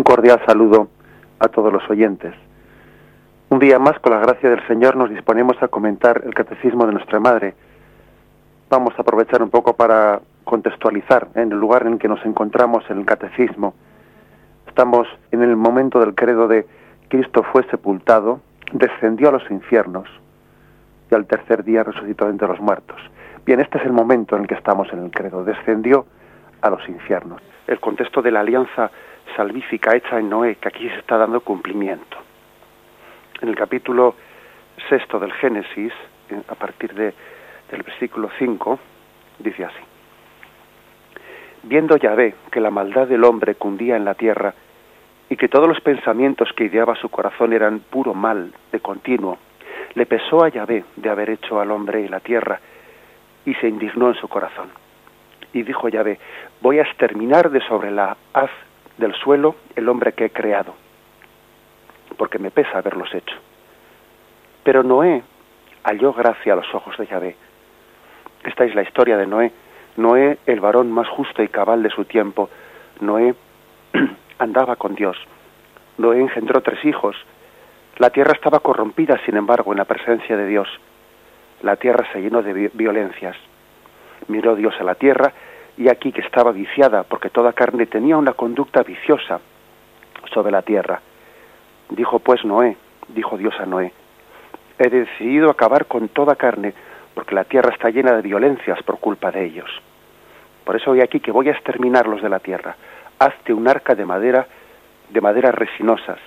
Un cordial saludo a todos los oyentes. Un día más, con la gracia del Señor, nos disponemos a comentar el catecismo de nuestra Madre. Vamos a aprovechar un poco para contextualizar en el lugar en que nos encontramos en el catecismo. Estamos en el momento del credo de Cristo fue sepultado, descendió a los infiernos y al tercer día resucitó entre los muertos. Bien, este es el momento en el que estamos en el credo, descendió a los infiernos. El contexto de la alianza salvífica hecha en Noé, que aquí se está dando cumplimiento. En el capítulo sexto del Génesis, a partir de, del versículo 5, dice así. Viendo Yahvé que la maldad del hombre cundía en la tierra y que todos los pensamientos que ideaba su corazón eran puro mal de continuo, le pesó a Yahvé de haber hecho al hombre y la tierra y se indignó en su corazón. Y dijo Yahvé, voy a exterminar de sobre la haz del suelo el hombre que he creado, porque me pesa haberlos hecho. Pero Noé halló gracia a los ojos de Yahvé. Esta es la historia de Noé. Noé, el varón más justo y cabal de su tiempo. Noé andaba con Dios. Noé engendró tres hijos. La tierra estaba corrompida, sin embargo, en la presencia de Dios. La tierra se llenó de violencias. Miró Dios a la tierra y aquí que estaba viciada, porque toda carne tenía una conducta viciosa sobre la tierra. Dijo pues Noé, dijo Dios a Noé, he decidido acabar con toda carne, porque la tierra está llena de violencias por culpa de ellos. Por eso hoy aquí que voy a exterminarlos de la tierra. Hazte un arca de madera, de maderas resinosas.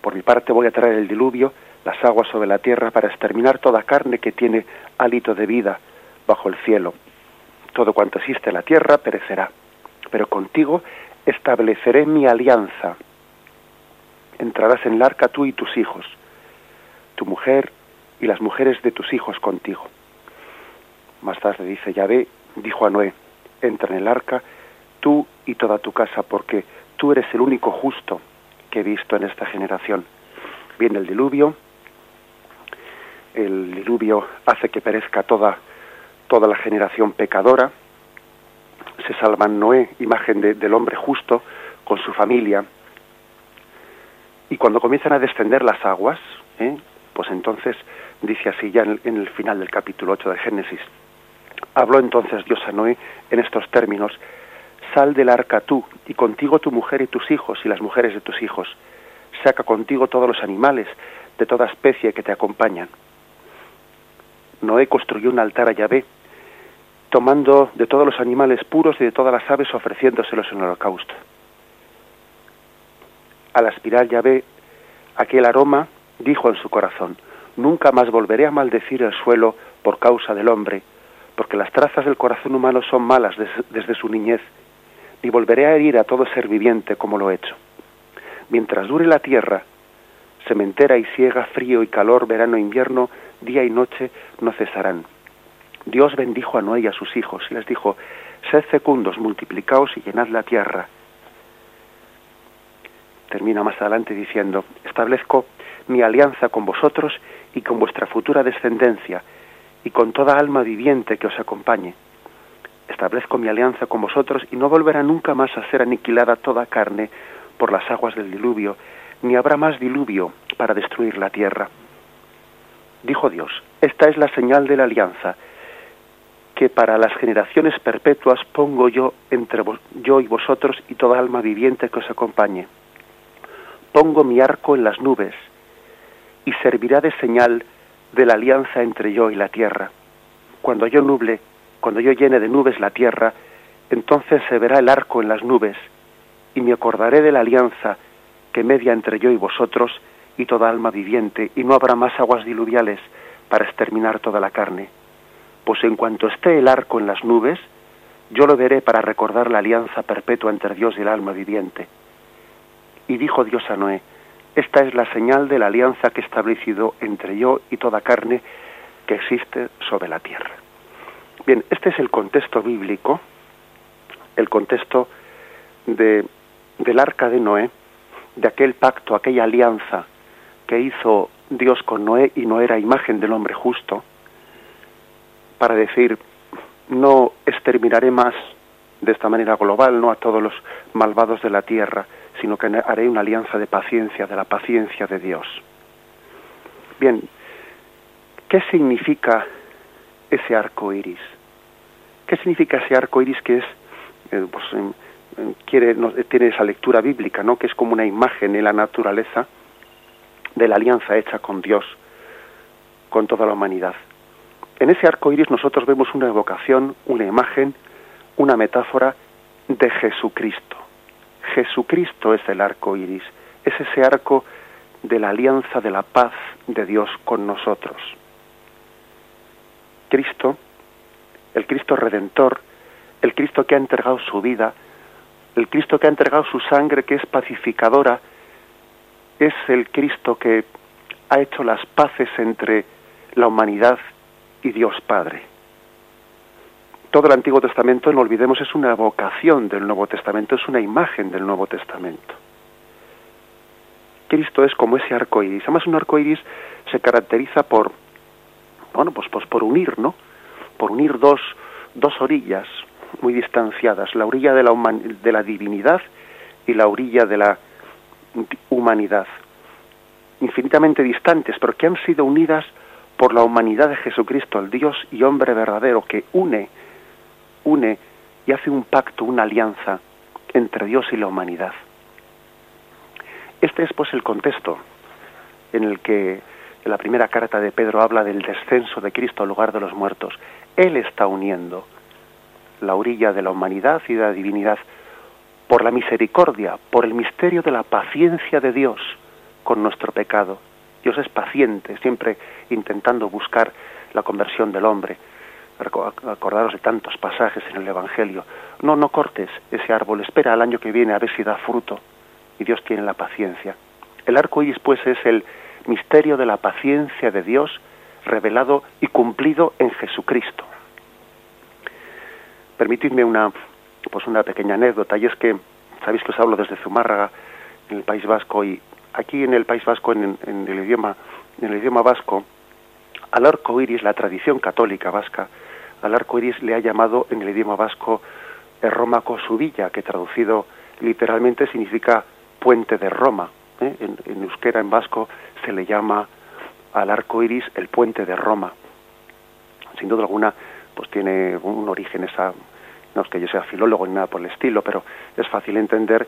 Por mi parte voy a traer el diluvio, las aguas sobre la tierra, para exterminar toda carne que tiene hálito de vida, bajo el cielo. Todo cuanto existe en la tierra perecerá, pero contigo estableceré mi alianza. Entrarás en el arca tú y tus hijos, tu mujer y las mujeres de tus hijos contigo. Más tarde dice Yahvé, dijo a Noé, entra en el arca tú y toda tu casa, porque tú eres el único justo que he visto en esta generación. Viene el diluvio, el diluvio hace que perezca toda toda la generación pecadora, se salvan Noé, imagen del hombre justo, con su familia, y cuando comienzan a descender las aguas, ¿eh? pues entonces dice así ya en el, final del capítulo 8 de Génesis, habló entonces Dios a Noé en estos términos, sal del arca tú, y contigo tu mujer y tus hijos y las mujeres de tus hijos, saca contigo todos los animales de toda especie que te acompañan. Noé construyó un altar a Yahvé, tomando de todos los animales puros y de todas las aves ofreciéndoselos en holocausto. Al aspirar Yahvé aquel aroma, dijo en su corazón, nunca más volveré a maldecir el suelo por causa del hombre, porque las trazas del corazón humano son malas desde su niñez, ni volveré a herir a todo ser viviente como lo he hecho. Mientras dure la tierra, sementera y ciega, frío y calor, verano e invierno, día y noche no cesarán Dios bendijo a Noé y a sus hijos y les dijo, sed fecundos, multiplicaos y llenad la tierra. Termina más adelante diciendo, establezco mi alianza con vosotros y con vuestra futura descendencia y con toda alma viviente que os acompañe. Establezco mi alianza con vosotros y no volverá nunca más a ser aniquilada toda carne por las aguas del diluvio, ni habrá más diluvio para destruir la tierra. Dijo Dios, esta es la señal de la alianza que para las generaciones perpetuas pongo yo entre yo y vosotros y toda alma viviente que os acompañe. Pongo mi arco en las nubes y servirá de señal de la alianza entre yo y la tierra. Cuando yo nuble, cuando yo llene de nubes la tierra, entonces se verá el arco en las nubes y me acordaré de la alianza que media entre yo y vosotros y toda alma viviente, y no habrá más aguas diluviales para exterminar toda la carne pues en cuanto esté el arco en las nubes, yo lo veré para recordar la alianza perpetua entre Dios y el alma viviente. Y dijo Dios a Noé, esta es la señal de la alianza que he establecido entre yo y toda carne que existe sobre la tierra. Bien, este es el contexto bíblico, el contexto de, del arca de Noé, de aquel pacto, aquella alianza que hizo Dios con Noé y no era imagen del hombre justo, para decir, no exterminaré más de esta manera global, no a todos los malvados de la tierra, sino que haré una alianza de paciencia, de la paciencia de Dios. Bien, ¿qué significa ese arco iris? ¿Qué significa ese arco iris que es, eh, pues, quiere, tiene esa lectura bíblica, ¿no? que es como una imagen en la naturaleza de la alianza hecha con Dios, con toda la humanidad? En ese arco iris nosotros vemos una evocación, una imagen, una metáfora de Jesucristo. Jesucristo es el arco iris, es ese arco de la alianza de la paz de Dios con nosotros. Cristo, el Cristo redentor, el Cristo que ha entregado su vida, el Cristo que ha entregado su sangre que es pacificadora, es el Cristo que ha hecho las paces entre la humanidad y Dios Padre. Todo el Antiguo Testamento, no olvidemos, es una vocación del Nuevo Testamento, es una imagen del Nuevo Testamento. Cristo es como ese arco iris. Además, un arco iris se caracteriza por, bueno, pues, pues por unir, ¿no? Por unir dos, dos orillas muy distanciadas, la orilla de la, de la divinidad y la orilla de la humanidad, infinitamente distantes, pero que han sido unidas por la humanidad de Jesucristo, el Dios y hombre verdadero, que une, une y hace un pacto, una alianza entre Dios y la humanidad. Este es pues el contexto en el que la primera carta de Pedro habla del descenso de Cristo al lugar de los muertos. Él está uniendo la orilla de la humanidad y de la divinidad por la misericordia, por el misterio de la paciencia de Dios con nuestro pecado. Dios es paciente, siempre intentando buscar la conversión del hombre. Acordaros de tantos pasajes en el Evangelio. No, no cortes ese árbol, espera al año que viene a ver si da fruto y Dios tiene la paciencia. El arco iris, pues, es el misterio de la paciencia de Dios revelado y cumplido en Jesucristo. Permitidme una, pues una pequeña anécdota, y es que, sabéis que os hablo desde Zumárraga, en el País Vasco, y aquí en el País Vasco, en, el, idioma, en el idioma vasco, al arco iris, la tradición católica vasca, al arco iris le ha llamado en el idioma vasco Rómaco Subilla, que traducido literalmente significa puente de Roma. ¿eh? En, euskera, en vasco, se le llama al arco iris el puente de Roma. Sin duda alguna, pues tiene un origen esa, no es que yo sea filólogo ni nada por el estilo, pero es fácil entender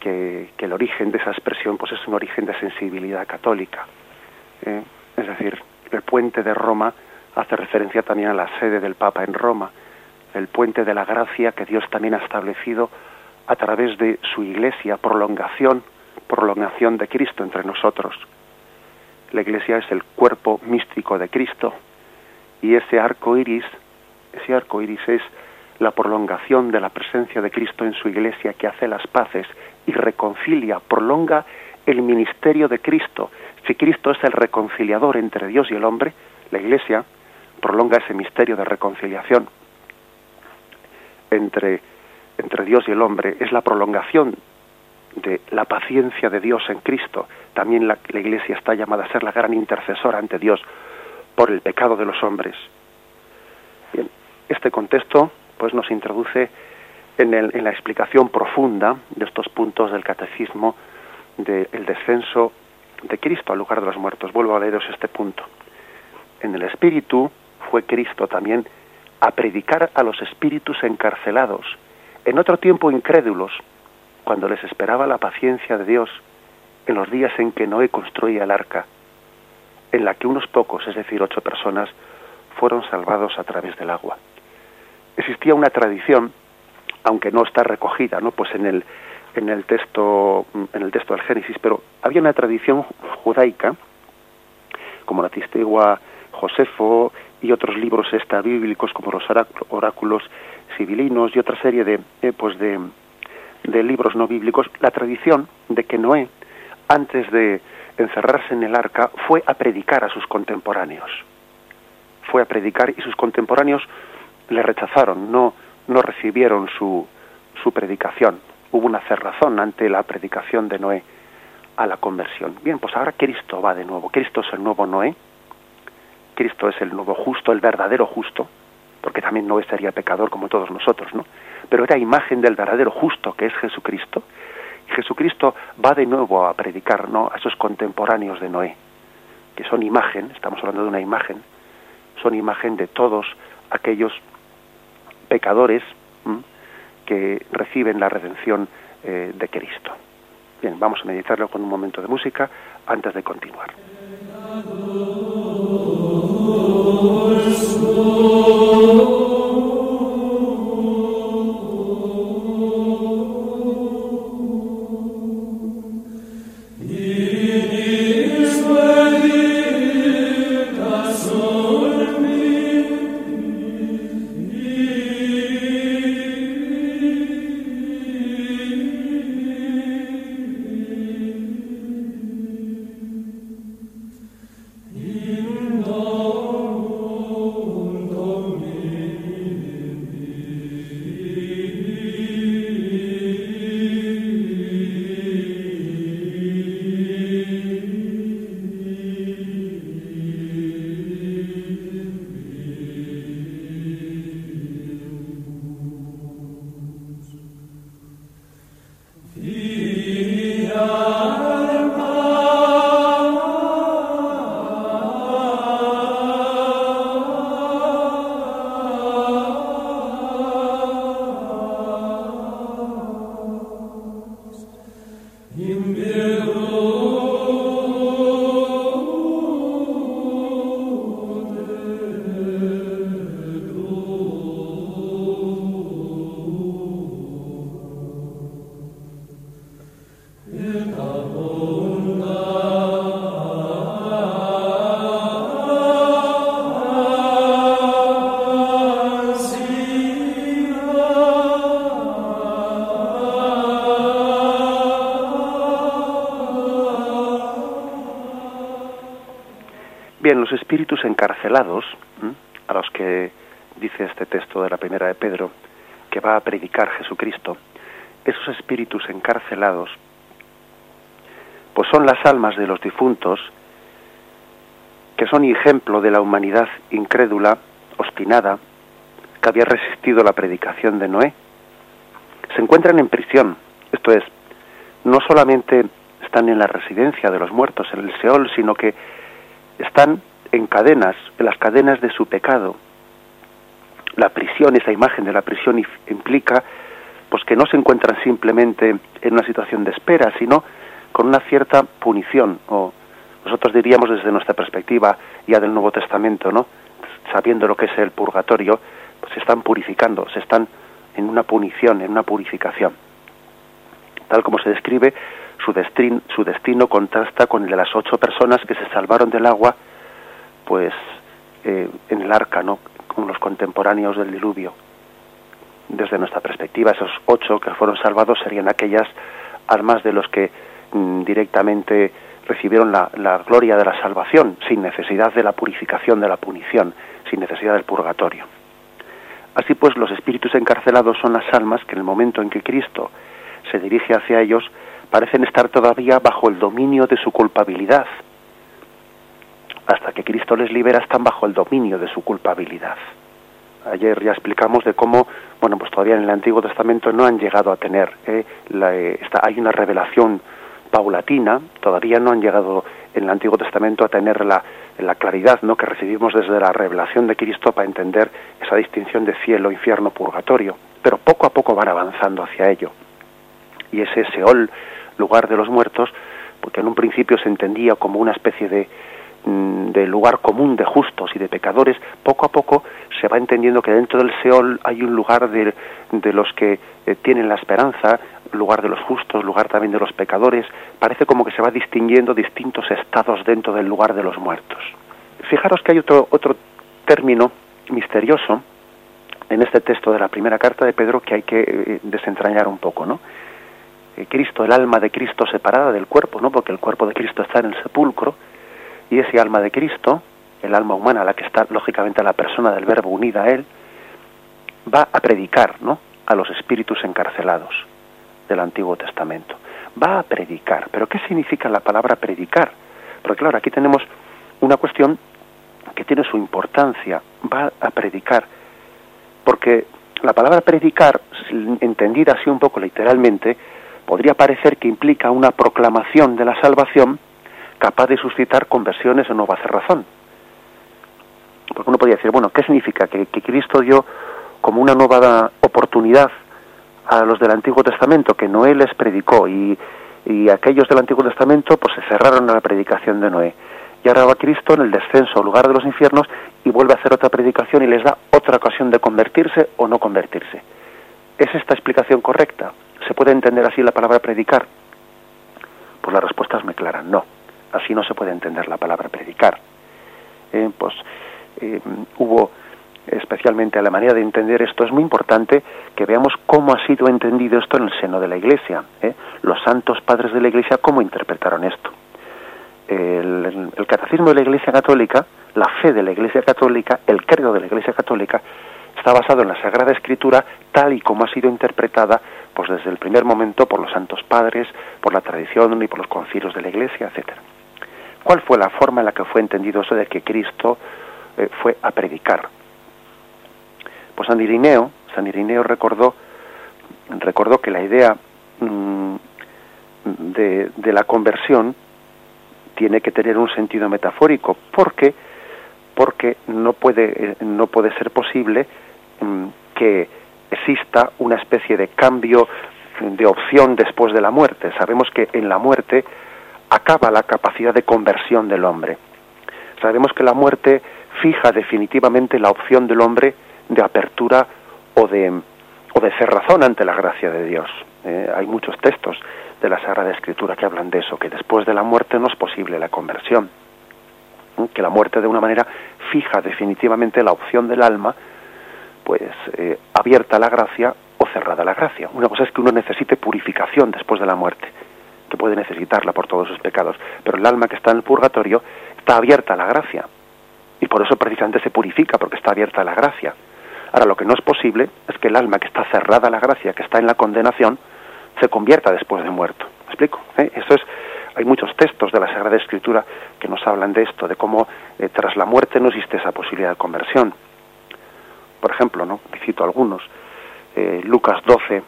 que, el origen de esa expresión pues es un origen de sensibilidad católica. ¿eh? Es decir, el puente de Roma hace referencia también a la sede del Papa en Roma, el puente de la gracia que Dios también ha establecido a través de su iglesia, prolongación, prolongación de Cristo entre nosotros. La iglesia es el cuerpo místico de Cristo y ese arco iris, ese arco iris es la prolongación de la presencia de Cristo en su iglesia que hace las paces y reconcilia, prolonga el ministerio de Cristo. Si Cristo es el reconciliador entre Dios y el hombre, la iglesia prolonga ese misterio de reconciliación entre entre Dios y el hombre es la prolongación de la paciencia de Dios en Cristo. También la, Iglesia está llamada a ser la gran intercesora ante Dios por el pecado de los hombres. Bien, este contexto pues nos introduce en, en la explicación profunda de estos puntos del catecismo del descenso de Cristo al lugar de los muertos. Vuelvo a leeros este punto. En el Espíritu fue Cristo también a predicar a los espíritus encarcelados en otro tiempo incrédulos, cuando les esperaba la paciencia de Dios en los días en que Noé construía el arca, en la que unos pocos, es decir, ocho personas, fueron salvados a través del agua. Existía una tradición, aunque no está recogida, ¿no? Pues en el en el texto en el texto del Génesis, pero había una tradición judaica, como la Tistegua Josefo y otros libros bíblicos como los oráculos civilinos y otra serie de, eh, pues de, de libros no bíblicos, la tradición de que Noé, antes de encerrarse en el arca, fue a predicar a sus contemporáneos. Fue a predicar y sus contemporáneos le rechazaron, no, no recibieron su, su predicación. Hubo una cerrazón ante la predicación de Noé a la conversión. Bien, pues ahora Cristo va de nuevo. Cristo es el nuevo Noé. Cristo es el nuevo justo, el verdadero justo porque también Noé sería pecador como todos nosotros, ¿no? Pero era imagen del verdadero justo que es Jesucristo. Y Jesucristo va de nuevo a predicar, ¿no? A esos contemporáneos de Noé, que son imagen, estamos hablando de una imagen, son imagen de todos aquellos pecadores que reciben la redención eh, de Cristo. Bien, vamos a meditarlo con un momento de música antes de continuar. Espíritus encarcelados, a los que dice este texto de la primera de Pedro, que va a predicar Jesucristo, esos espíritus encarcelados, pues son las almas de los difuntos, que son ejemplo de la humanidad incrédula, obstinada, que había resistido la predicación de Noé. Se encuentran en prisión, esto es, no solamente están en la residencia de los muertos, en el Seol, sino que están en cadenas, en las cadenas de su pecado. La prisión, esa imagen de la prisión implica pues que no se encuentran simplemente en una situación de espera, sino con una cierta punición o nosotros diríamos desde nuestra perspectiva ya del Nuevo Testamento, ¿no? Sabiendo lo que es el purgatorio, pues se están purificando, se están en una punición, en una purificación. Tal como se describe, su, destino, su destino contrasta con el de las ocho personas que se salvaron del agua pues eh, en el arca, ¿no? Con los contemporáneos del diluvio. Desde nuestra perspectiva, esos ocho que fueron salvados serían aquellas almas de los que mm, directamente recibieron la, gloria de la salvación, sin necesidad de la purificación de la punición, sin necesidad del purgatorio. Así pues, los espíritus encarcelados son las almas que en el momento en que Cristo se dirige hacia ellos, parecen estar todavía bajo el dominio de su culpabilidad, hasta que Cristo les libera están bajo el dominio de su culpabilidad. Ayer ya explicamos de cómo, bueno, pues todavía en el Antiguo Testamento no han llegado a tener, eh, la, eh, hay una revelación paulatina, todavía no han llegado en el Antiguo Testamento a tener la, la claridad ¿no? que recibimos desde la revelación de Cristo para entender esa distinción de cielo, infierno, purgatorio, pero poco a poco van avanzando hacia ello. Y ese Seol, lugar de los muertos, porque en un principio se entendía como una especie de, del lugar común de justos y de pecadores, poco a poco se va entendiendo que dentro del Seol hay un lugar de, de los que eh, tienen la esperanza, lugar de los justos, lugar también de los pecadores. Parece como que se va distinguiendo distintos estados dentro del lugar de los muertos. Fijaros que hay otro, otro término misterioso en este texto de la primera carta de Pedro que hay que eh, desentrañar un poco, ¿no? Eh, Cristo, el alma de Cristo separada del cuerpo, ¿no? Porque el cuerpo de Cristo está en el sepulcro, y ese alma de Cristo, el alma humana, la que está lógicamente la persona del Verbo unida a Él, va a predicar ¿no? a los espíritus encarcelados del Antiguo Testamento. Va a predicar. ¿Pero qué significa la palabra predicar? Porque claro, aquí tenemos una cuestión que tiene su importancia. Va a predicar. porque la palabra predicar, entendida así un poco literalmente, podría parecer que implica una proclamación de la salvación capaz de suscitar conversiones o nueva razón. Porque uno podría decir, bueno, ¿qué significa? Que, Cristo dio como una nueva oportunidad a los del Antiguo Testamento, que Noé les predicó, y, y aquellos del Antiguo Testamento pues se cerraron a la predicación de Noé. Y ahora va Cristo en el descenso lugar de los infiernos y vuelve a hacer otra predicación y les da otra ocasión de convertirse o no convertirse. ¿Es esta explicación correcta? ¿Se puede entender así la palabra predicar? Pues la respuesta es muy clara, no. Así no se puede entender la palabra predicar. Eh, pues eh, hubo, especialmente a la manera de entender esto, es muy importante que veamos cómo ha sido entendido esto en el seno de la Iglesia. ¿eh? Los santos padres de la Iglesia, cómo interpretaron esto el, catecismo de la Iglesia Católica, la fe de la Iglesia Católica, el credo de la Iglesia Católica, está basado en la Sagrada Escritura tal y como ha sido interpretada pues desde el primer momento por los santos padres, por la tradición y por los concilios de la Iglesia, etcétera. ¿Cuál fue la forma en la que fue entendido eso de que Cristo eh, fue a predicar? Pues San Irineo, San Irineo recordó, recordó que la idea mm, de, de la conversión tiene que tener un sentido metafórico, porque porque no puede eh, no puede ser posible mm, que exista una especie de cambio de opción después de la muerte. Sabemos que en la muerte acaba la capacidad de conversión del hombre. Sabemos que la muerte fija definitivamente la opción del hombre de apertura o de o de cerrazón ante la gracia de Dios. Eh, hay muchos textos de la Sagrada Escritura que hablan de eso, que después de la muerte no es posible la conversión, que la muerte de una manera fija definitivamente la opción del alma, pues eh, abierta la gracia o cerrada la gracia. Una cosa es que uno necesite purificación después de la muerte, que puede necesitarla por todos sus pecados, pero el alma que está en el purgatorio está abierta a la gracia, y por eso precisamente se purifica, porque está abierta a la gracia. Ahora, lo que no es posible es que el alma que está cerrada a la gracia, que está en la condenación, se convierta después de muerto. ¿Me explico? ¿Eh? Eso es, hay muchos textos de la Sagrada Escritura que nos hablan de esto, de cómo eh, tras la muerte no existe esa posibilidad de conversión. Por ejemplo, ¿no? cito algunos. Eh, Lucas 12,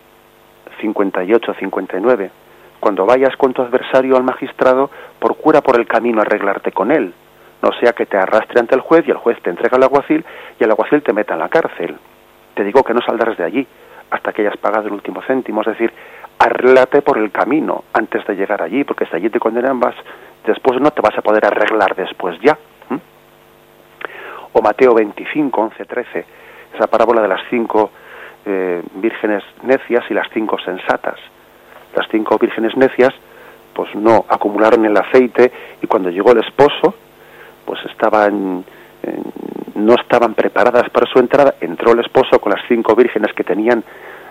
58, 59. Cuando vayas con tu adversario al magistrado, procura por el camino arreglarte con él, no sea que te arrastre ante el juez y el juez te entrega al alguacil y el alguacil te meta en la cárcel. Te digo que no saldrás de allí hasta que hayas pagado el último céntimo, es decir, arréglate por el camino antes de llegar allí, porque si allí te condenan después no te vas a poder arreglar después ya. O Mateo 25, 11, 13, esa parábola de las cinco eh, vírgenes necias y las cinco sensatas. Las cinco vírgenes necias, pues no acumularon el aceite y cuando llegó el esposo, pues estaban no estaban preparadas para su entrada, entró el esposo con las cinco vírgenes que tenían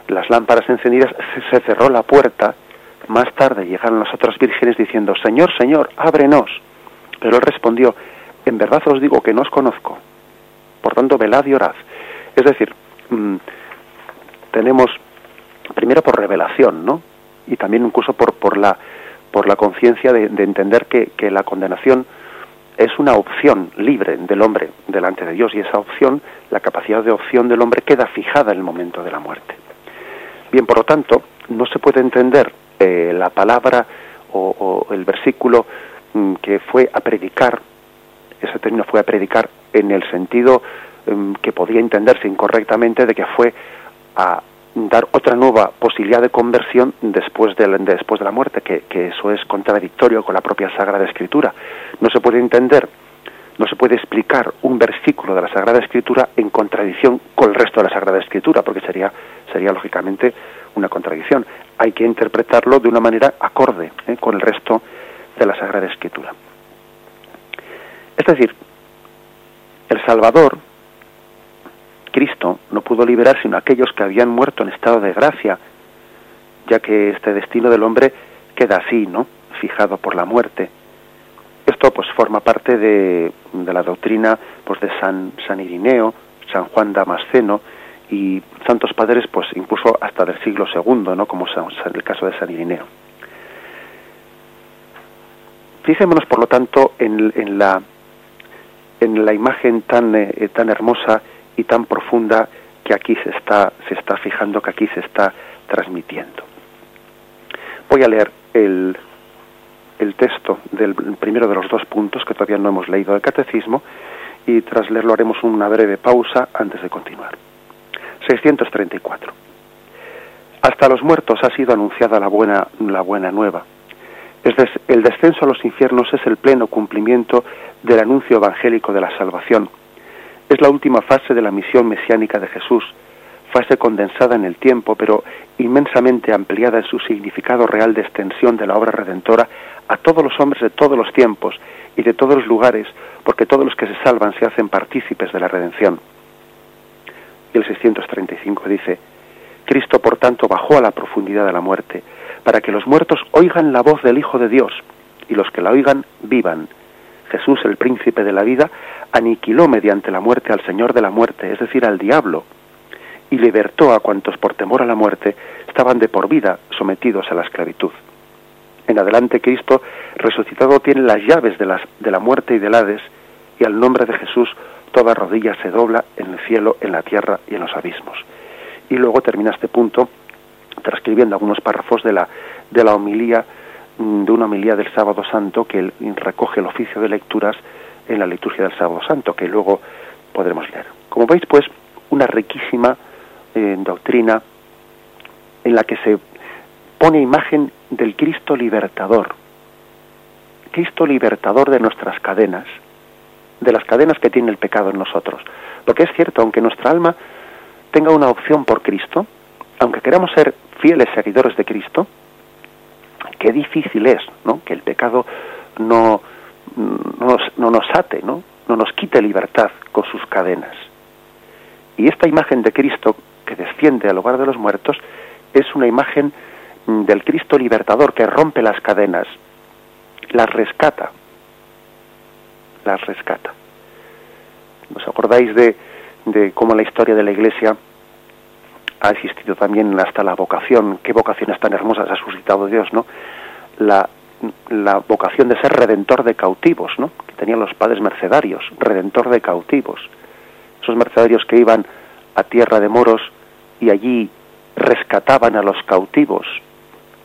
las lámparas encendidas, se cerró la puerta. Más tarde llegaron las otras vírgenes diciendo, Señor, Señor, ábrenos. Pero él respondió, en verdad os digo que no os conozco. Por tanto, velad y orad. Es decir, mm, tenemos, primero por revelación, ¿no? Y también incluso por, por la, por la conciencia de, entender que, que la condenación es una opción libre del hombre delante de Dios y esa opción, la capacidad de opción del hombre queda fijada en el momento de la muerte. Bien, por lo tanto, no se puede entender eh, la palabra o, el versículo mm, que fue a predicar, ese término fue a predicar en el sentido mm, que podía entenderse incorrectamente de que fue a dar otra nueva posibilidad de conversión después de, después de la muerte, que, que eso es contradictorio con la propia Sagrada Escritura. No se puede entender no se puede explicar un versículo de la Sagrada Escritura en contradicción con el resto de la Sagrada Escritura, porque sería, sería lógicamente una contradicción. Hay que interpretarlo de una manera acorde ¿eh? con el resto de la Sagrada Escritura. Es decir, el Salvador, Cristo, no pudo liberar sino aquellos que habían muerto en estado de gracia, ya que este destino del hombre queda así, ¿no? Fijado por la muerte esto pues forma parte de, la doctrina pues de San, San Irineo, San Juan Damasceno y santos padres pues incluso hasta del siglo II, ¿no? como en el caso de San Irineo. Fijémonos por lo tanto en, en la en la imagen tan, eh, tan hermosa y tan profunda que aquí se está, se está fijando, que aquí se está transmitiendo. Voy a leer el, el texto del primero de los dos puntos que todavía no hemos leído del catecismo y tras leerlo haremos una breve pausa antes de continuar. 634. Hasta los muertos ha sido anunciada la buena, la buena nueva. el descenso a los infiernos es el pleno cumplimiento del anuncio evangélico de la salvación. Es la última fase de la misión mesiánica de Jesús, fase condensada en el tiempo, pero inmensamente ampliada en su significado real de extensión de la obra redentora a todos los hombres de todos los tiempos y de todos los lugares, porque todos los que se salvan se hacen partícipes de la redención. Y el 635 dice, Cristo por tanto bajó a la profundidad de la muerte, para que los muertos oigan la voz del Hijo de Dios, y los que la oigan vivan. Jesús, el príncipe de la vida, aniquiló mediante la muerte al Señor de la muerte, es decir, al diablo, y libertó a cuantos por temor a la muerte estaban de por vida sometidos a la esclavitud. En adelante Cristo resucitado tiene las llaves de, las, de la muerte y del Hades, y al nombre de Jesús toda rodilla se dobla en el cielo, en la tierra y en los abismos. Y luego termina este punto transcribiendo algunos párrafos de la, de la homilía, de una homilía del sábado santo que recoge el oficio de lecturas en la liturgia del sábado santo, que luego podremos leer. Como veis, pues, una riquísima eh, doctrina en la que se pone imagen del Cristo libertador, Cristo libertador de nuestras cadenas, de las cadenas que tiene el pecado en nosotros. Porque es cierto, aunque nuestra alma tenga una opción por Cristo, aunque queramos ser fieles seguidores de Cristo, qué difícil es, ¿no? Que el pecado no, no, nos, no nos ate, ¿no? No nos quite libertad con sus cadenas. Y esta imagen de Cristo que desciende al hogar de los muertos es una imagen mm, del Cristo libertador que rompe las cadenas, las rescata, las rescata. ¿Os acordáis de, de cómo la historia de la Iglesia ha existido también hasta la vocación, qué vocaciones tan hermosas ha suscitado Dios, ¿no? La, la vocación de ser redentor de cautivos, ¿no? Que tenían los padres mercedarios, redentor de cautivos. Esos mercedarios que iban a tierra de moros y allí rescataban a los cautivos,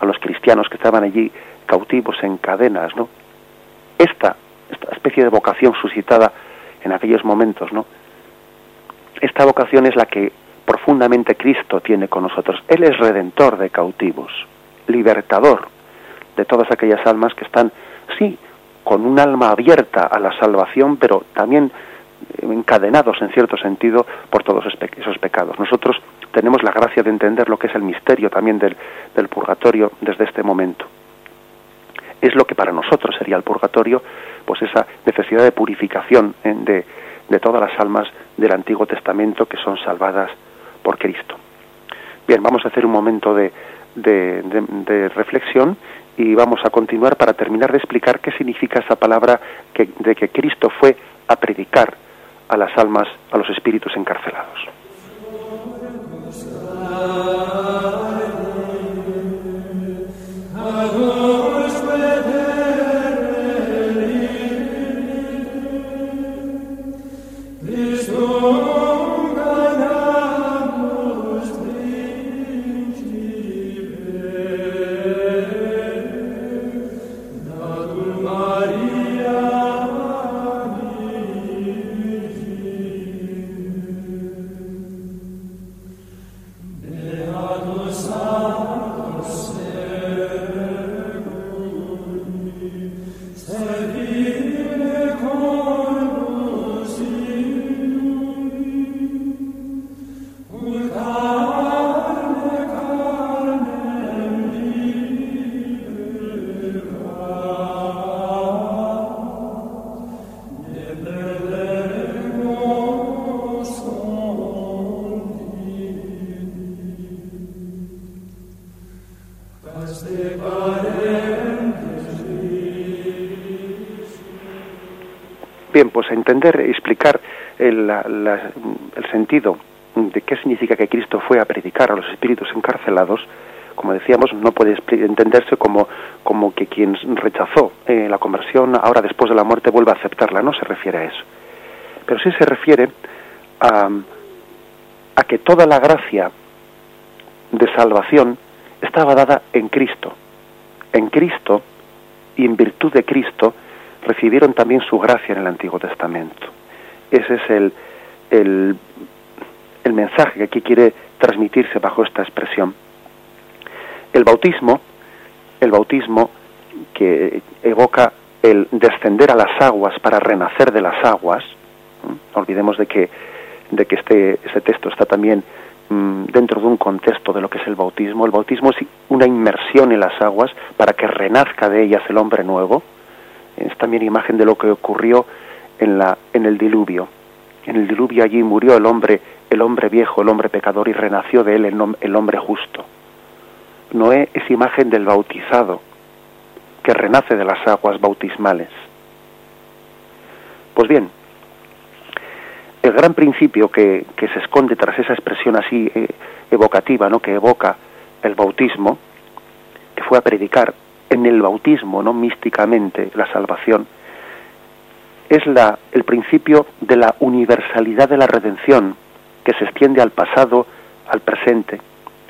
a los cristianos que estaban allí cautivos en cadenas, ¿no? Esta, esta especie de vocación suscitada en aquellos momentos, ¿no? Esta vocación es la que profundamente Cristo tiene con nosotros. Él es redentor de cautivos, libertador de todas aquellas almas que están, sí, con un alma abierta a la salvación, pero también encadenados en cierto sentido por todos esos pecados. Nosotros tenemos la gracia de entender lo que es el misterio también del, purgatorio desde este momento. Es lo que para nosotros sería el purgatorio, pues esa necesidad de purificación ¿eh? de todas las almas del Antiguo Testamento que son salvadas por Cristo. Bien, vamos a hacer un momento de, reflexión y vamos a continuar para terminar de explicar qué significa esa palabra de que Cristo fue a predicar a las almas, a los espíritus encarcelados. A entender, explicar el, sentido de qué significa que Cristo fue a predicar a los espíritus encarcelados, como decíamos, no puede entenderse como, como que quien rechazó eh, la conversión ahora después de la muerte vuelva a aceptarla, no se refiere a eso. Pero sí se refiere a que toda la gracia de salvación estaba dada en Cristo. En Cristo y en virtud de Cristo recibieron también su gracia en el Antiguo Testamento. Ese es el, el, mensaje que aquí quiere transmitirse bajo esta expresión. El bautismo, el bautismo que evoca el descender a las aguas para renacer de las aguas, olvidemos de que, de que este, este texto está también mm, dentro de un contexto de lo que es el bautismo. El bautismo es una inmersión en las aguas para que renazca de ellas el hombre nuevo. Es también imagen de lo que ocurrió en, la, en el diluvio. En el diluvio allí murió el hombre, el hombre viejo, el hombre pecador, y renació de él el, hombre justo. Noé es imagen del bautizado, que renace de las aguas bautismales. Pues bien, el gran principio que, se esconde tras esa expresión así eh, evocativa, ¿no? que evoca el bautismo, que fue a predicar en el bautismo, no místicamente, la salvación, es la, el principio de la universalidad de la redención, que se extiende al pasado, al presente,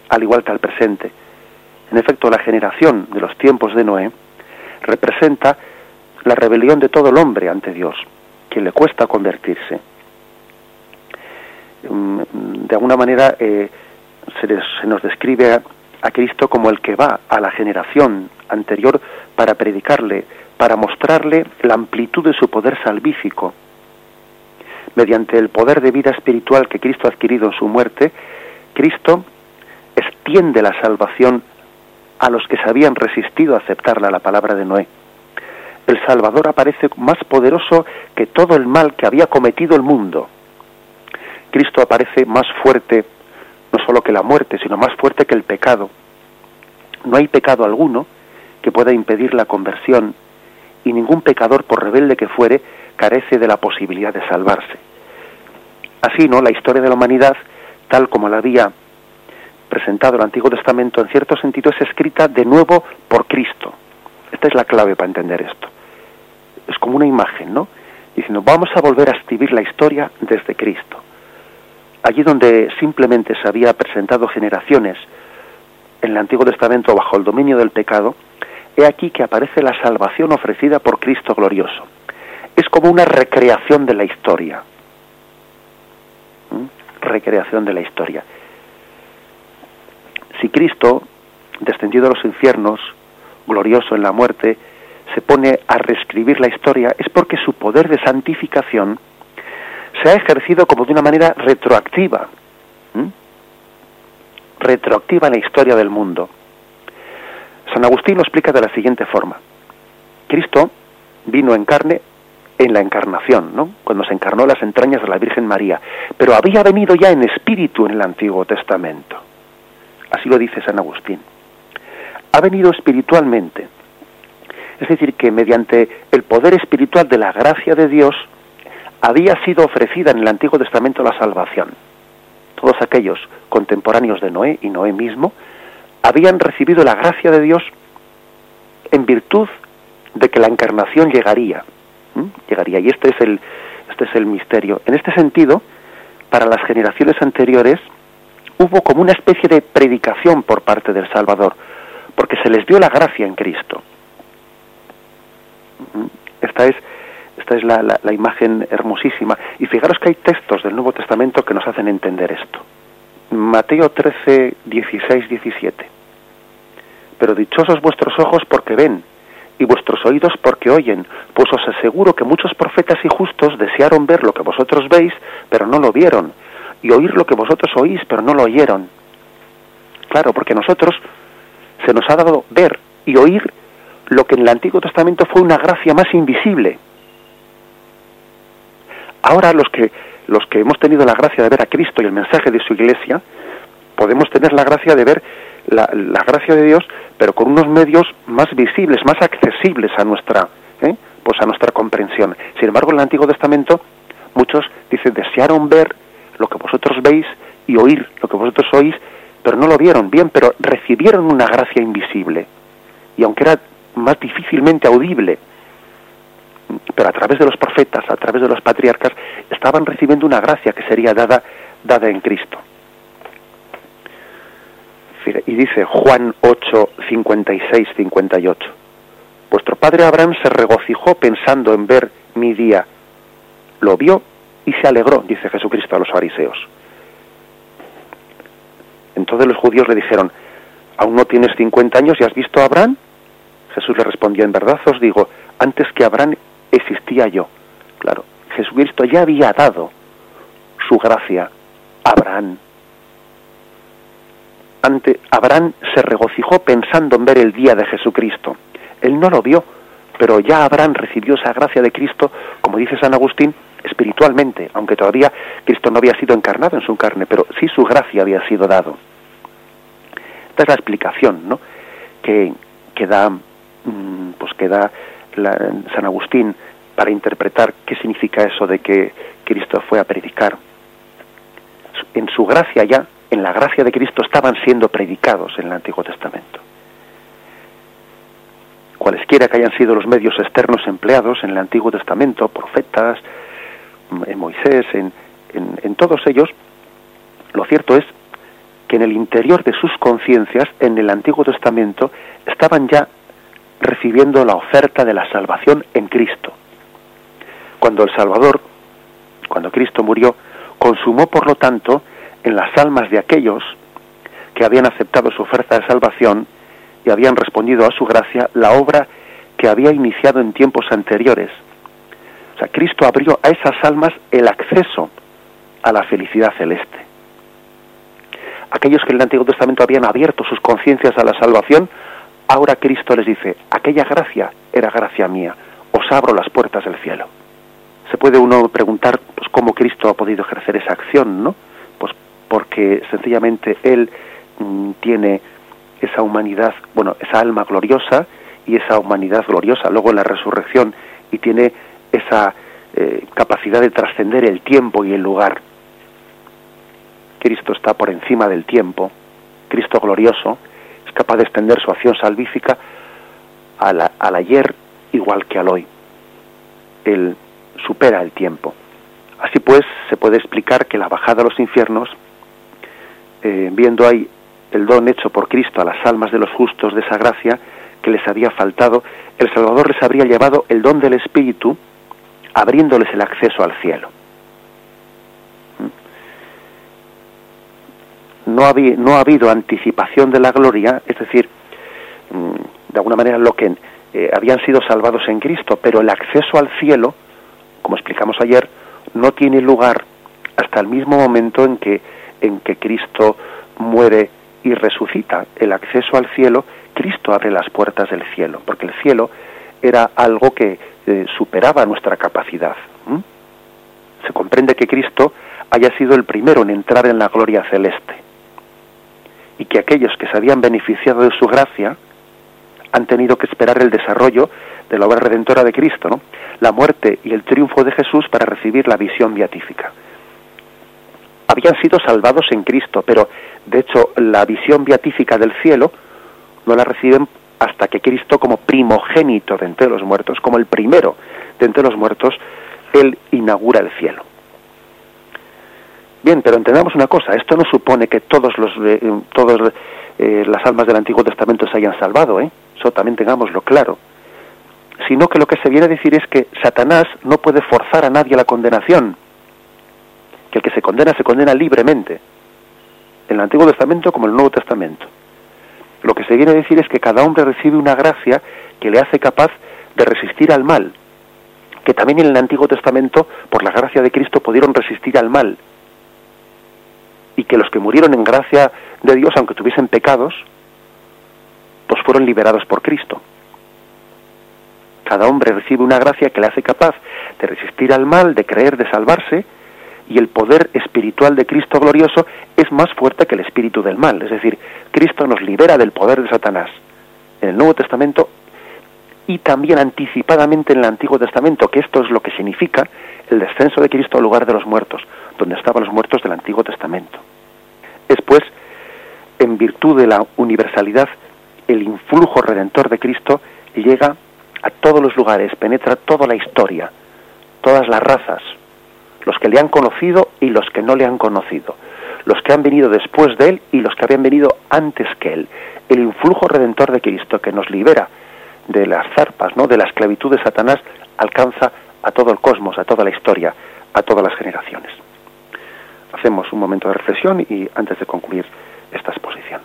al igual que al presente. En efecto, la generación de los tiempos de Noé representa la rebelión de todo el hombre ante Dios, que le cuesta convertirse. Mm, de alguna manera eh, se, nos describe a, Cristo como el que va a la generación anterior para predicarle, para mostrarle la amplitud de su poder salvífico. Mediante el poder de vida espiritual que Cristo ha adquirido en su muerte, Cristo extiende la salvación a los que se habían resistido a aceptarla la palabra de Noé. El Salvador aparece más poderoso que todo el mal que había cometido el mundo. Cristo aparece más fuerte, no solo que la muerte, sino más fuerte que el pecado. No hay pecado alguno que pueda impedir la conversión y ningún pecador, por rebelde que fuere, carece de la posibilidad de salvarse. Así, ¿no? La historia de la humanidad, tal como la había presentado el Antiguo Testamento, en cierto sentido es escrita de nuevo por Cristo. Esta es la clave para entender esto. Es como una imagen, ¿no? Diciendo, vamos a volver a escribir la historia desde Cristo. Allí donde simplemente se había presentado generaciones en el Antiguo Testamento bajo el dominio del pecado, he aquí que aparece la salvación ofrecida por Cristo glorioso. Es como una recreación de la historia. ¿Mm? Recreación de la historia. Si Cristo, descendido a los infiernos, glorioso en la muerte, se pone a reescribir la historia, es porque su poder de santificación se ha ejercido como de una manera retroactiva, retroactiva en la historia del mundo. San Agustín lo explica de la siguiente forma. Cristo vino en carne en la encarnación, ¿no? Cuando se encarnó en las entrañas de la Virgen María, pero había venido ya en espíritu en el Antiguo Testamento. Así lo dice San Agustín. Ha venido espiritualmente. Es decir, que mediante el poder espiritual de la gracia de Dios había sido ofrecida en el Antiguo Testamento la salvación. Todos aquellos contemporáneos de Noé y Noé mismo habían recibido la gracia de Dios en virtud de que la encarnación llegaría. Llegaría. Y este es el, este es el misterio. En este sentido, para las generaciones anteriores, hubo como una especie de predicación por parte del Salvador, porque se les dio la gracia en Cristo. Esta es, esta es la, la, imagen hermosísima. Y fijaros que hay textos del Nuevo Testamento que nos hacen entender esto. Mateo 13, 16, 17. Pero dichosos vuestros ojos porque ven, y vuestros oídos porque oyen, pues os aseguro que muchos profetas y justos desearon ver lo que vosotros veis, pero no lo vieron, y oír lo que vosotros oís, pero no lo oyeron. Claro, porque nosotros se nos ha dado ver y oír lo que en el Antiguo Testamento fue una gracia más invisible. Ahora los que los que hemos tenido la gracia de ver a Cristo y el mensaje de su Iglesia, podemos tener la gracia de ver la, gracia de Dios, pero con unos medios más visibles, más accesibles a nuestra, ¿eh? pues a nuestra comprensión. Sin embargo, en el Antiguo Testamento muchos dicen desearon ver lo que vosotros veis y oír lo que vosotros oís, pero no lo vieron bien, pero recibieron una gracia invisible. Y aunque era más difícilmente audible, pero a través de los profetas, a través de los patriarcas, estaban recibiendo una gracia que sería dada, dada en Cristo. Y dice Juan 8, 56, 58. Vuestro padre Abraham se regocijó pensando en ver mi día. Lo vio y se alegró, dice Jesucristo a los fariseos. Entonces los judíos le dijeron, ¿aún no tienes 50 años y has visto a Abraham? Jesús le respondió, en verdad os digo, antes que Abraham existía yo. Claro, Jesucristo ya había dado su gracia a Abraham. Ante Abraham se regocijó pensando en ver el día de Jesucristo. Él no lo vio, pero ya Abraham recibió esa gracia de Cristo, como dice San Agustín, espiritualmente, aunque todavía Cristo no había sido encarnado en su carne, pero sí su gracia había sido dado. Esta es la explicación, ¿no? Que, que da, mm, pues que da San Agustín para interpretar qué significa eso de que Cristo fue a predicar. En su gracia ya, en la gracia de Cristo estaban siendo predicados en el Antiguo Testamento. Cualesquiera que hayan sido los medios externos empleados en el Antiguo Testamento, profetas, en Moisés, en, en todos ellos, lo cierto es que en el interior de sus conciencias, en el Antiguo Testamento, estaban ya recibiendo la oferta de la salvación en Cristo. Cuando el Salvador, cuando Cristo murió, consumó por lo tanto en las almas de aquellos que habían aceptado su oferta de salvación y habían respondido a su gracia la obra que había iniciado en tiempos anteriores. O sea, Cristo abrió a esas almas el acceso a la felicidad celeste. Aquellos que en el Antiguo Testamento habían abierto sus conciencias a la salvación, ahora Cristo les dice, aquella gracia era gracia mía, os abro las puertas del cielo. Se puede uno preguntar pues, cómo Cristo ha podido ejercer esa acción, ¿no? Pues porque sencillamente Él mm, tiene esa humanidad, bueno, esa alma gloriosa y esa humanidad gloriosa luego en la resurrección y tiene esa eh, capacidad de trascender el tiempo y el lugar. Cristo está por encima del tiempo, Cristo glorioso, capaz de extender su acción salvífica al, al ayer igual que al hoy. Él supera el tiempo. Así pues, se puede explicar que la bajada a los infiernos, eh, viendo ahí el don hecho por Cristo a las almas de los justos de esa gracia que les había faltado, el Salvador les habría llevado el don del Espíritu, abriéndoles el acceso al cielo. No, no ha habido anticipación de la gloria, es decir, mm, de alguna manera lo que eh, habían sido salvados en Cristo, pero el acceso al cielo, como explicamos ayer, no tiene lugar hasta el mismo momento en que, en que Cristo muere y resucita el acceso al cielo, Cristo abre las puertas del cielo, porque el cielo era algo que eh, superaba nuestra capacidad. Se comprende que Cristo haya sido el primero en entrar en la gloria celeste y que aquellos que se habían beneficiado de su gracia han tenido que esperar el desarrollo de la obra redentora de Cristo, la muerte y el triunfo de Jesús para recibir la visión beatífica habían sido salvados en Cristo, pero de hecho la visión beatífica del cielo no la reciben hasta que Cristo como primogénito de entre los muertos, como el primero de entre los muertos, él inaugura el cielo. Bien, pero entendamos una cosa, esto no supone que todos los eh, todas eh, las almas del Antiguo Testamento se hayan salvado, ¿eh? Eso también tengámoslo claro. Sino que lo que se viene a decir es que Satanás no puede forzar a nadie a la condenación el que se condena se condena libremente, en el Antiguo Testamento como en el Nuevo Testamento. Lo que se viene a decir es que cada hombre recibe una gracia que le hace capaz de resistir al mal, que también en el Antiguo Testamento, por la gracia de Cristo, pudieron resistir al mal, y que los que murieron en gracia de Dios, aunque tuviesen pecados, pues fueron liberados por Cristo. Cada hombre recibe una gracia que le hace capaz de resistir al mal, de creer, de salvarse, y el poder espiritual de Cristo glorioso es más fuerte que el espíritu del mal. Es decir, Cristo nos libera del poder de Satanás en el Nuevo Testamento y también anticipadamente en el Antiguo Testamento, que esto es lo que significa el descenso de Cristo al lugar de los muertos, donde estaban los muertos del Antiguo Testamento. Después, en virtud de la universalidad, el influjo redentor de Cristo llega a todos los lugares, penetra toda la historia, todas las razas, los que le han conocido y los que no le han conocido, los que han venido después de él y los que habían venido antes que él. El influjo redentor de Cristo que nos libera de las zarpas, ¿no? de la esclavitud de Satanás, alcanza a todo el cosmos, a toda la historia, a todas las generaciones. Hacemos un momento de reflexión y antes de concluir esta exposición.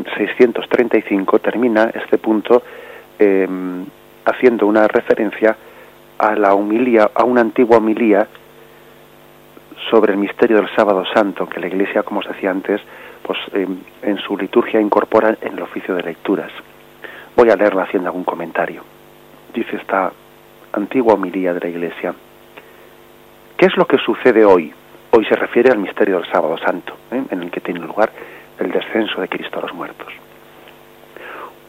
635, termina este punto em, haciendo una referencia a la humilía, a una antigua homilía sobre el misterio del sábado santo que la Iglesia, como os decía antes, pues em, en su liturgia incorpora en el oficio de lecturas. Voy a leerla haciendo algún comentario. Dice esta antigua homilía de la Iglesia. ¿Qué es lo que sucede hoy? Hoy se refiere al misterio del sábado santo, ¿eh? en el que tiene lugar el descenso de Cristo a los muertos.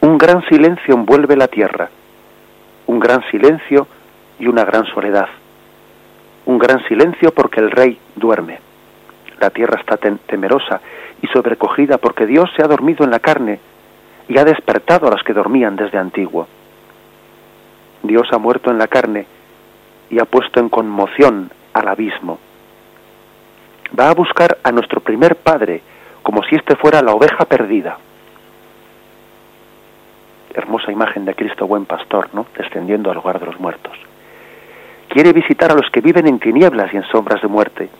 Un gran silencio envuelve la tierra, un gran silencio y una gran soledad. Un gran silencio porque el rey duerme. La tierra está temerosa y sobrecogida porque Dios se ha dormido en la carne y ha despertado a los que dormían desde antiguo. Dios ha muerto en la carne y ha puesto en conmoción al abismo va a buscar a nuestro primer padre como si éste fuera la oveja perdida. Hermosa imagen de Cristo buen pastor, ¿no? Descendiendo al lugar de los muertos. Quiere visitar a los que viven en tinieblas y en sombras de muerte.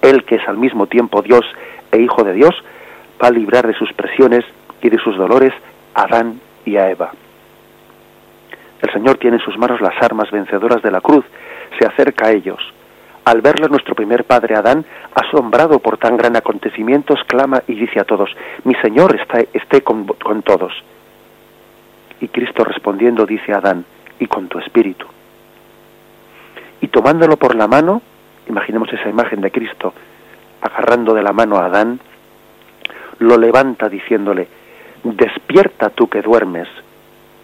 Él que es al mismo tiempo Dios e Hijo de Dios, va a librar de sus presiones y de sus dolores a Adán y a Eva. El Señor tiene en sus manos las armas vencedoras de la cruz, se acerca a ellos, al verlo nuestro primer padre Adán, asombrado por tan gran acontecimiento, exclama y dice a todos, mi Señor está, esté con, con todos. Y Cristo respondiendo dice a Adán, y con tu espíritu. Y tomándolo por la mano, imaginemos esa imagen de Cristo, agarrando de la mano a Adán, lo levanta diciéndole, despierta tú que duermes,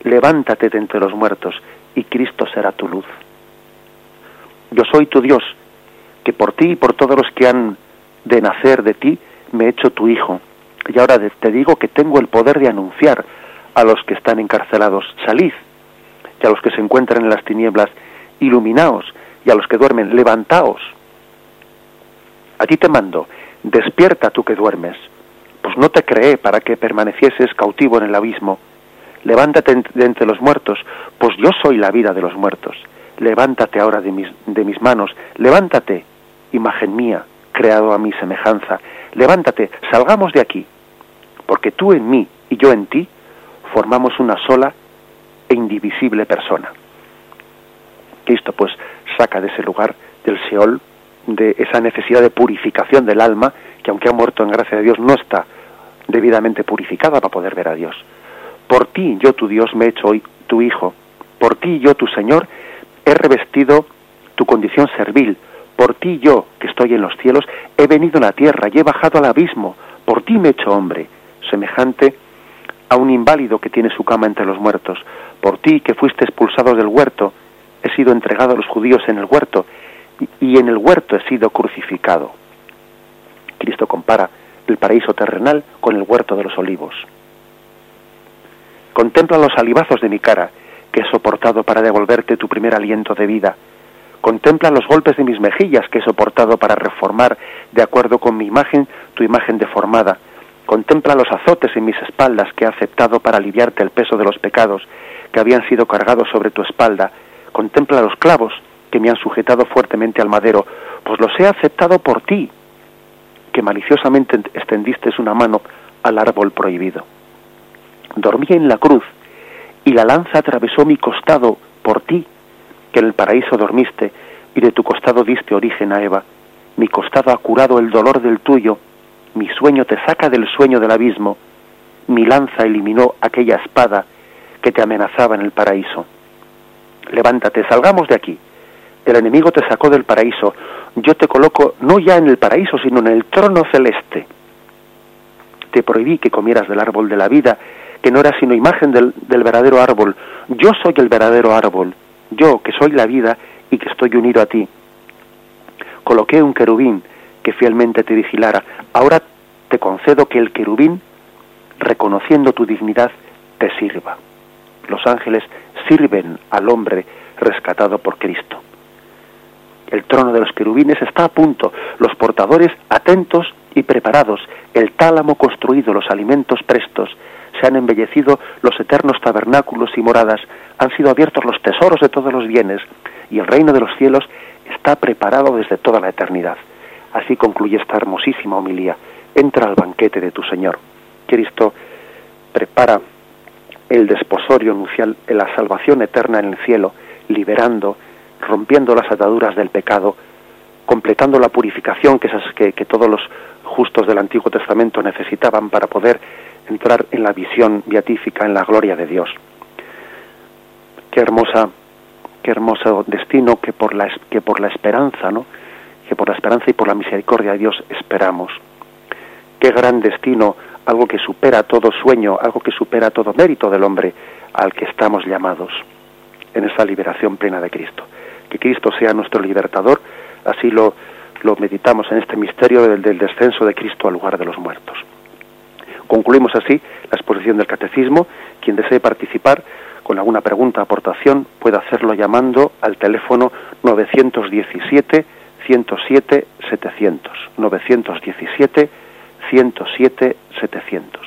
levántate de entre los muertos, y Cristo será tu luz. Yo soy tu Dios, que por ti y por todos los que han de nacer de ti me he hecho tu hijo. Y ahora te digo que tengo el poder de anunciar a los que están encarcelados, salid, y a los que se encuentran en las tinieblas, iluminaos, y a los que duermen, levantaos. A ti te mando, despierta tú que duermes, pues no te creé para que permanecieses cautivo en el abismo. Levántate de entre los muertos, pues yo soy la vida de los muertos. Levántate ahora de mis, de mis manos, levántate imagen mía, creado a mi semejanza, levántate, salgamos de aquí, porque tú en mí y yo en ti formamos una sola e indivisible persona. Cristo pues saca de ese lugar del Seol, de esa necesidad de purificación del alma, que aunque ha muerto en gracia de Dios no está debidamente purificada para poder ver a Dios. Por ti yo, tu Dios, me he hecho hoy tu Hijo. Por ti yo, tu Señor, he revestido tu condición servil. Por ti yo, que estoy en los cielos, he venido a la tierra y he bajado al abismo. Por ti me he hecho hombre, semejante a un inválido que tiene su cama entre los muertos. Por ti, que fuiste expulsado del huerto, he sido entregado a los judíos en el huerto, y en el huerto he sido crucificado. Cristo compara el paraíso terrenal con el huerto de los olivos. Contempla los salivazos de mi cara, que he soportado para devolverte tu primer aliento de vida. Contempla los golpes de mis mejillas que he soportado para reformar, de acuerdo con mi imagen, tu imagen deformada. Contempla los azotes en mis espaldas que he aceptado para aliviarte el peso de los pecados que habían sido cargados sobre tu espalda. Contempla los clavos que me han sujetado fuertemente al madero, pues los he aceptado por ti, que maliciosamente extendiste una mano al árbol prohibido. Dormí en la cruz y la lanza atravesó mi costado por ti, que en el paraíso dormiste y de tu costado diste origen a Eva. Mi costado ha curado el dolor del tuyo, mi sueño te saca del sueño del abismo, mi lanza eliminó aquella espada que te amenazaba en el paraíso. Levántate, salgamos de aquí. El enemigo te sacó del paraíso. Yo te coloco no ya en el paraíso, sino en el trono celeste. Te prohibí que comieras del árbol de la vida que no era sino imagen del, verdadero árbol. Yo soy el verdadero árbol, yo que soy la vida y que estoy unido a ti. Coloqué un querubín que fielmente te vigilara. Ahora te concedo que el querubín, reconociendo tu dignidad, te sirva. Los ángeles sirven al hombre rescatado por Cristo. El trono de los querubines está a punto, los portadores atentos y preparados, el tálamo construido, los alimentos prestos, se han embellecido los eternos tabernáculos y moradas, han sido abiertos los tesoros de todos los bienes, y el reino de los cielos está preparado desde toda la eternidad. Así concluye esta hermosísima homilía. Entra al banquete de tu Señor. Cristo prepara el desposorio nupcial, la salvación eterna en el cielo, liberando, rompiendo las ataduras del pecado, completando la purificación que, que, que todos los justos del Antiguo Testamento necesitaban para poder entrar en la visión beatífica, en la gloria de Dios. Qué hermosa, qué hermoso destino que por la que por la esperanza, ¿no? Que por la esperanza y por la misericordia de Dios esperamos. Qué gran destino, algo que supera todo sueño, algo que supera todo mérito del hombre al que estamos llamados en esa liberación plena de Cristo. Que Cristo sea nuestro libertador, así lo, lo meditamos en este misterio del, del descenso de Cristo al lugar de los muertos. Concluimos así la exposición del catecismo. Quien desee participar con alguna pregunta, aportación, puede hacerlo llamando al teléfono 917 107 700. 917 107 700.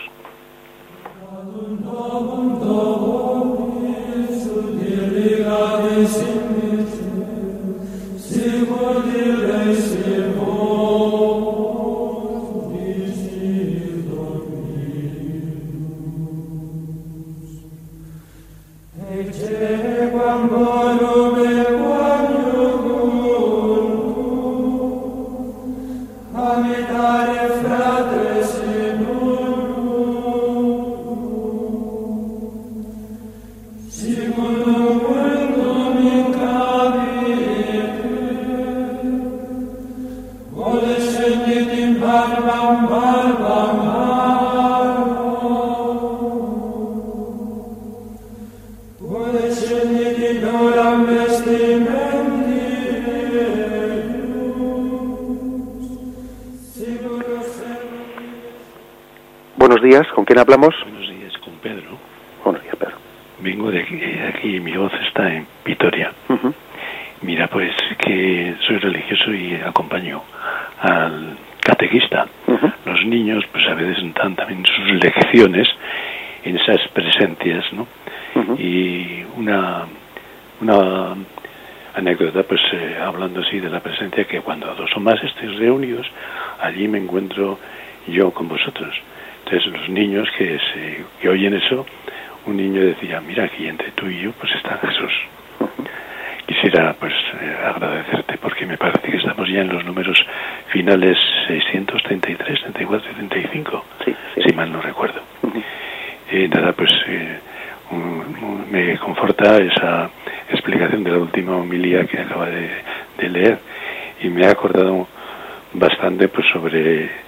días, ¿con quién hablamos? Buenos días, con Pedro. Buenos días, Pedro. Vengo de aquí, de aquí mi voz está en Vitoria. Mira, pues que soy religioso y acompaño al catequista. Los niños, pues a veces dan también sus lecciones en esas presencias, ¿no? Y una, una anécdota, pues eh, hablando así de la presencia, que cuando dos o más estéis reunidos, allí me encuentro yo con vosotros. Entonces los niños que, se, que oyen eso, un niño decía, mira, aquí entre tú y yo pues está Jesús. quisiera pues eh, agradecerte porque me parece que estamos ya en los números finales 633, 34 y 35, si mal no recuerdo. Y nada, pues eh, me conforta esa explicación de la última homilía que acaba de, de leer y me ha acordado bastante pues sobre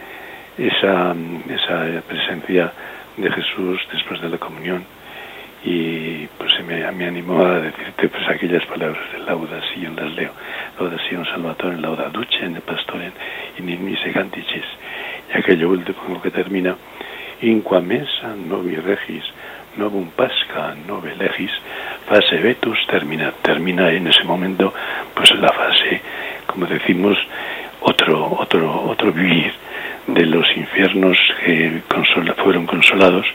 esa, esa presencia de Jesús después de la comunión. Y pues me, me animó a decirte pues aquellas palabras de laudación las leo. Laudación salvatore lauda en el pastor in mise canticis. Y aquello último lo que termina inqua mesa novi regis novum pasca nove legis fase vetus termina termina en ese momento pues la fase como decimos otro otro otro vivir de los infiernos que fueron consolados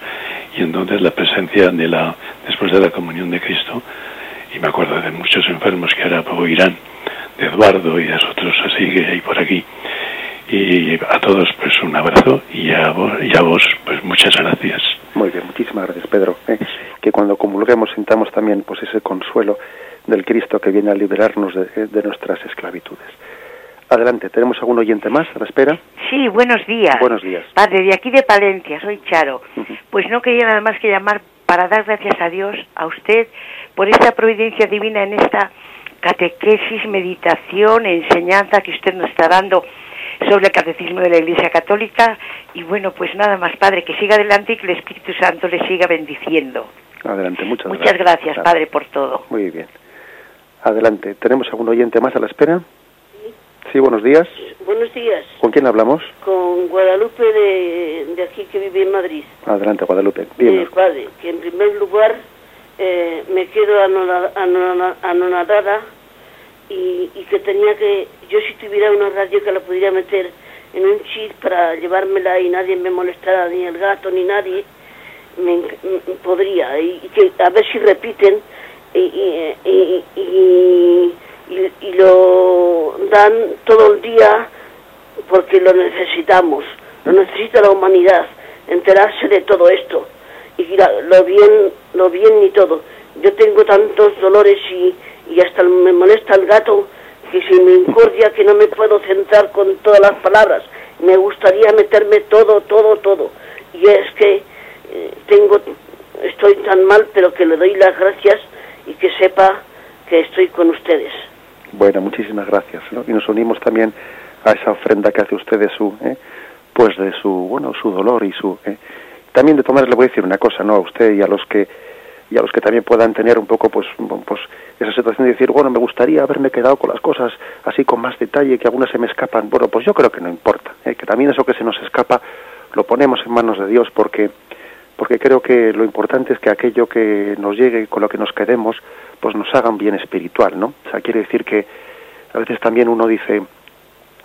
y entonces la presencia de la después de la comunión de Cristo y me acuerdo de muchos enfermos que ahora irán de Eduardo y de otros así que hay por aquí. Y a todos pues un abrazo y a vos, y a vos pues muchas gracias. Muy bien muchísimas gracias Pedro. ¿eh? que cuando comulguemos sintamos también pues ese consuelo del Cristo que viene a liberarnos de, de nuestras esclavitudes Adelante, ¿tenemos algún oyente más a la espera? Sí, buenos días. Buenos días. Padre, de aquí de Palencia, soy Charo. Pues no quería nada más que llamar para dar gracias a Dios, a usted, por esta providencia divina en esta catequesis, meditación, enseñanza que usted nos está dando sobre el catecismo de la Iglesia Católica. Y bueno, pues nada más, Padre, que siga adelante y que el Espíritu Santo le siga bendiciendo. Adelante, muchas, gracias. Muchas gracias, Padre, por todo. Muy bien. Adelante, ¿tenemos algún oyente más a la espera? Sí, buenos días. Buenos días. ¿Con quién hablamos? Con Guadalupe de, de aquí que vive en Madrid. Adelante, Guadalupe. Eh, padre, que en primer lugar eh, me quedo anonadada y, y, que tenía que, yo si tuviera una radio que la pudiera meter en un chip para llevármela y nadie me molestara, ni el gato, ni nadie, me, podría. Y, que a ver si repiten y, y y, lo dan todo el día porque lo necesitamos, lo necesita la humanidad, enterarse de todo esto y lo bien, lo bien y todo. Yo tengo tantos dolores y, y hasta me molesta el gato que si me incordia que no me puedo centrar con todas las palabras. Me gustaría meterme todo, todo, todo. Y es que eh, tengo, estoy tan mal, pero que le doy las gracias y que sepa que estoy con ustedes. Bueno, muchísimas gracias. Y nos unimos también a esa ofrenda que hace usted de su, ¿eh? pues de su, bueno, su dolor y su. ¿eh? También de tomar le voy a decir una cosa, ¿no? A usted y a los que y a los que también puedan tener un poco, pues, pues esa situación de decir, bueno, me gustaría haberme quedado con las cosas así con más detalle, que algunas se me escapan. Bueno, pues yo creo que no importa, ¿eh? que también eso que se nos escapa lo ponemos en manos de Dios porque porque creo que lo importante es que aquello que nos llegue, con lo que nos quedemos, pues nos haga un bien espiritual, ¿no? O sea, quiere decir que a veces también uno dice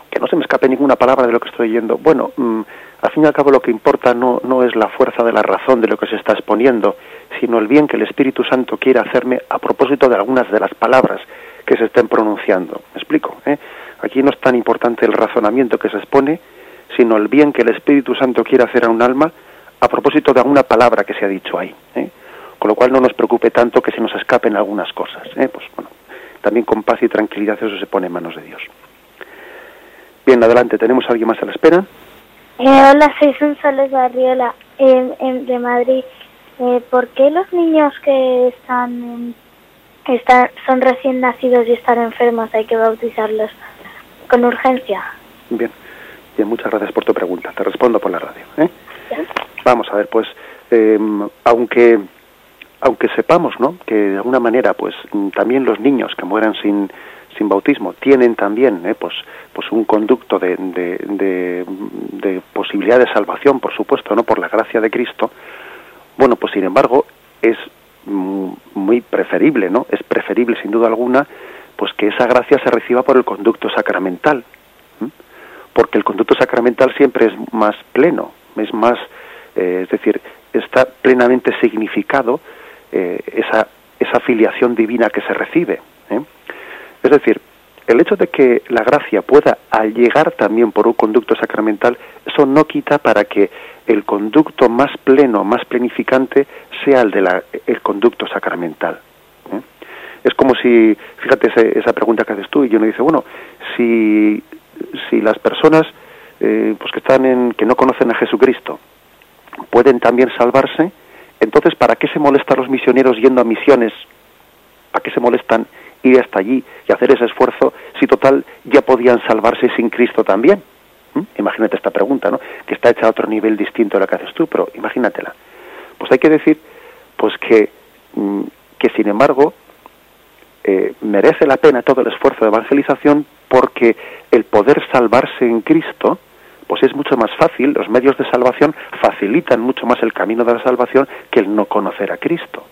que no se me escape ninguna palabra de lo que estoy yendo. Bueno, mm, al fin y al cabo lo que importa no, no es la fuerza de la razón de lo que se está exponiendo, sino el bien que el Espíritu Santo quiere hacerme a propósito de algunas de las palabras que se estén pronunciando. ¿Me explico? Eh? Aquí no es tan importante el razonamiento que se expone, sino el bien que el Espíritu Santo quiere hacer a un alma a propósito de alguna palabra que se ha dicho ahí. ¿eh? Con lo cual no nos preocupe tanto que se nos escapen algunas cosas. ¿eh? Pues bueno, también con paz y tranquilidad eso se pone en manos de Dios. Bien, adelante, ¿tenemos a alguien más a la espera? Eh, hola, soy Sonsoles Barriola de Madrid. Eh, ¿Por qué los niños que están, están son recién nacidos y están enfermos hay que bautizarlos con urgencia? Bien, bien, muchas gracias por tu pregunta. Te respondo por la radio. ¿eh? Vamos a ver, pues, em, aunque aunque sepamos, ¿no? Que de alguna manera, pues, también los niños que mueran sin sin bautismo tienen también, ¿eh? pues, pues un conducto de, de, posibilidad de salvación, por supuesto, no por la gracia de Cristo. Bueno, pues sin embargo es muy preferible, ¿no? Es preferible, sin duda alguna, pues que esa gracia se reciba por el conducto sacramental, porque el conducto sacramental siempre es más pleno, es más, eh, es decir, está plenamente significado eh, esa, esa filiación divina que se recibe. ¿eh? Es decir, el hecho de que la gracia pueda llegar también por un conducto sacramental, eso no quita para que el conducto más pleno, más plenificante, sea el del el conducto sacramental. es como si, fíjate esa pregunta que haces tú, y uno dice, bueno, si, si las personas eh, pues que están en, que no conocen a Jesucristo pueden también salvarse, entonces ¿para qué se molestan los misioneros yendo a misiones? ¿Para qué se molestan ir hasta allí y hacer ese esfuerzo si total ya podían salvarse sin Cristo también? ¿Mm? Imagínate esta pregunta, ¿no? Que está hecha a otro nivel distinto a la que haces tú, pero imagínatela. Pues hay que decir, pues que, mm, que sin embargo, eh, merece la pena todo el esfuerzo de evangelización porque el poder salvarse en Cristo pues es mucho más fácil, los medios de salvación facilitan mucho más el camino de la salvación que el no conocer a Cristo.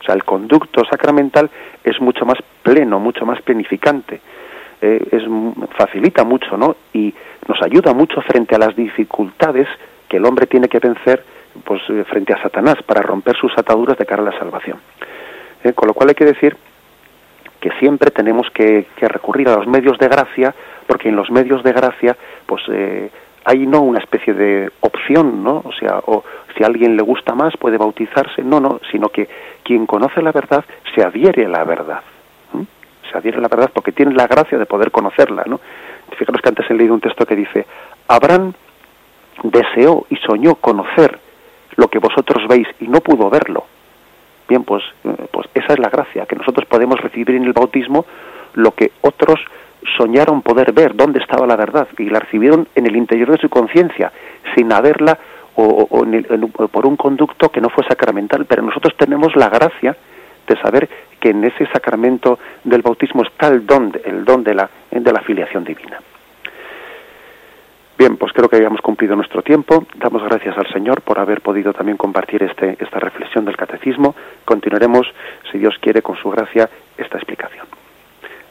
O sea, el conducto sacramental es mucho más pleno, mucho más planificante, eh, es, facilita mucho, ¿no? Y nos ayuda mucho frente a las dificultades que el hombre tiene que vencer pues, eh, frente a Satanás para romper sus ataduras de cara a la salvación. Eh, con lo cual hay que decir que siempre tenemos que, recurrir a los medios de gracia, porque en los medios de gracia, pues hay no una especie de opción, ¿no? O sea, o si a alguien le gusta más puede bautizarse, no, no, sino que quien conoce la verdad se adhiere a la verdad. Se adhiere a la verdad porque tiene la gracia de poder conocerla, ¿no? Fijaros que antes he leído un texto que dice, Abraham deseó y soñó conocer lo que vosotros veis y no pudo verlo. Bien, pues, eh, pues esa es la gracia, que nosotros podemos recibir en el bautismo lo que otros soñaron poder ver dónde estaba la verdad y la recibieron en el interior de su conciencia, sin haberla o, por un conducto que no fue sacramental, pero nosotros tenemos la gracia de saber que en ese sacramento del bautismo está el don, el don de la, de la filiación divina. Bien, pues creo que hayamos cumplido nuestro tiempo. Damos gracias al Señor por haber podido también compartir este, esta reflexión del catecismo. Continuaremos, si Dios quiere, con su gracia, esta explicación.